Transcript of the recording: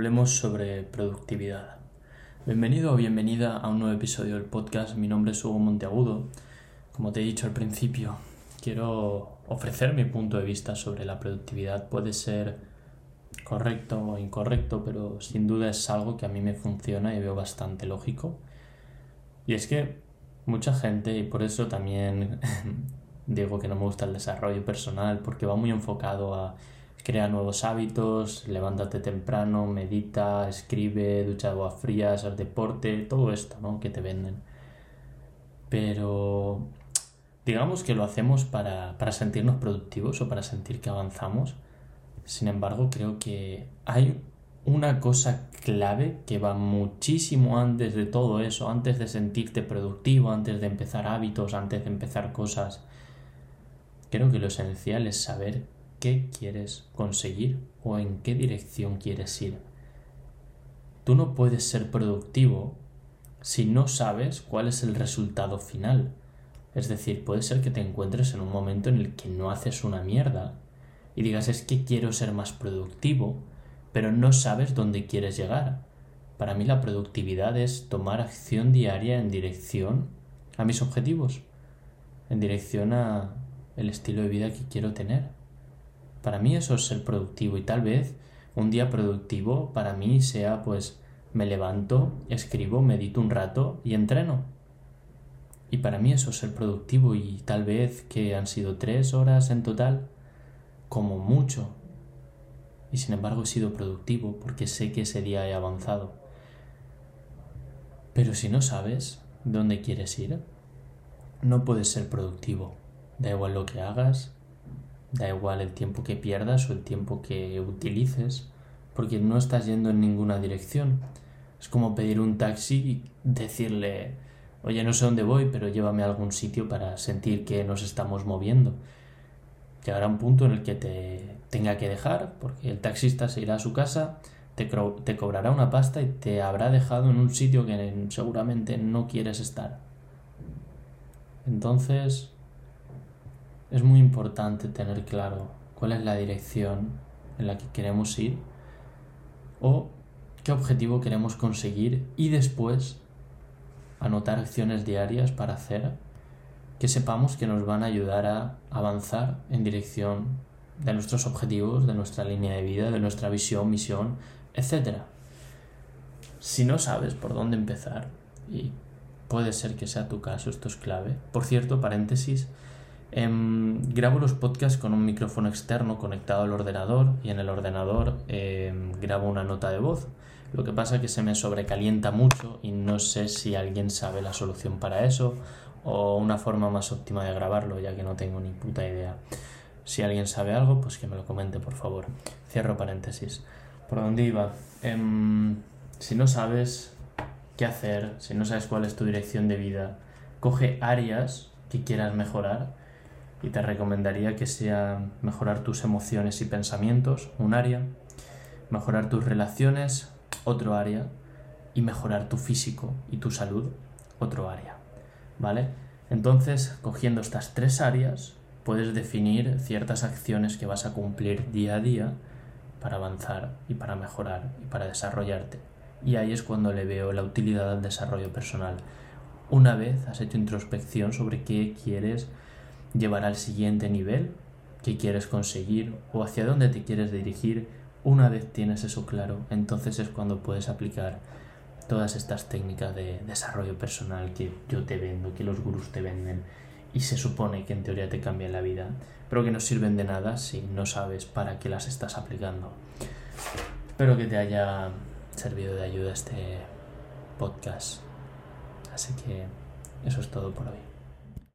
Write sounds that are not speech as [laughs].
hablemos sobre productividad. Bienvenido o bienvenida a un nuevo episodio del podcast. Mi nombre es Hugo Monteagudo. Como te he dicho al principio, quiero ofrecer mi punto de vista sobre la productividad. Puede ser correcto o incorrecto, pero sin duda es algo que a mí me funciona y veo bastante lógico. Y es que mucha gente, y por eso también [laughs] digo que no me gusta el desarrollo personal, porque va muy enfocado a Crea nuevos hábitos, levántate temprano, medita, escribe, ducha de agua fría, haz deporte, todo esto, ¿no? Que te venden. Pero digamos que lo hacemos para, para sentirnos productivos o para sentir que avanzamos. Sin embargo, creo que hay una cosa clave que va muchísimo antes de todo eso, antes de sentirte productivo, antes de empezar hábitos, antes de empezar cosas. Creo que lo esencial es saber qué quieres conseguir o en qué dirección quieres ir. Tú no puedes ser productivo si no sabes cuál es el resultado final. Es decir, puede ser que te encuentres en un momento en el que no haces una mierda y digas es que quiero ser más productivo, pero no sabes dónde quieres llegar. Para mí la productividad es tomar acción diaria en dirección a mis objetivos, en dirección a el estilo de vida que quiero tener. Para mí eso es ser productivo y tal vez un día productivo para mí sea pues me levanto, escribo, medito un rato y entreno. Y para mí eso es ser productivo y tal vez que han sido tres horas en total, como mucho. Y sin embargo he sido productivo porque sé que ese día he avanzado. Pero si no sabes dónde quieres ir, no puedes ser productivo. Da igual lo que hagas, Da igual el tiempo que pierdas o el tiempo que utilices, porque no estás yendo en ninguna dirección. Es como pedir un taxi y decirle, oye, no sé dónde voy, pero llévame a algún sitio para sentir que nos estamos moviendo. Llegará un punto en el que te tenga que dejar, porque el taxista se irá a su casa, te, te cobrará una pasta y te habrá dejado en un sitio que seguramente no quieres estar. Entonces, es muy importante tener claro cuál es la dirección en la que queremos ir o qué objetivo queremos conseguir y después anotar acciones diarias para hacer que sepamos que nos van a ayudar a avanzar en dirección de nuestros objetivos, de nuestra línea de vida, de nuestra visión, misión, etc. Si no sabes por dónde empezar, y puede ser que sea tu caso, esto es clave. Por cierto, paréntesis, Em, grabo los podcasts con un micrófono externo conectado al ordenador y en el ordenador em, grabo una nota de voz. Lo que pasa es que se me sobrecalienta mucho y no sé si alguien sabe la solución para eso o una forma más óptima de grabarlo, ya que no tengo ni puta idea. Si alguien sabe algo, pues que me lo comente, por favor. Cierro paréntesis. ¿Por dónde iba? Em, si no sabes qué hacer, si no sabes cuál es tu dirección de vida, coge áreas que quieras mejorar y te recomendaría que sea mejorar tus emociones y pensamientos, un área, mejorar tus relaciones, otro área, y mejorar tu físico y tu salud, otro área. ¿Vale? Entonces, cogiendo estas tres áreas, puedes definir ciertas acciones que vas a cumplir día a día para avanzar y para mejorar y para desarrollarte. Y ahí es cuando le veo la utilidad al desarrollo personal. Una vez has hecho introspección sobre qué quieres llevar al siguiente nivel que quieres conseguir o hacia dónde te quieres dirigir, una vez tienes eso claro, entonces es cuando puedes aplicar todas estas técnicas de desarrollo personal que yo te vendo, que los gurús te venden y se supone que en teoría te cambian la vida, pero que no sirven de nada si no sabes para qué las estás aplicando. Espero que te haya servido de ayuda este podcast. Así que eso es todo por hoy.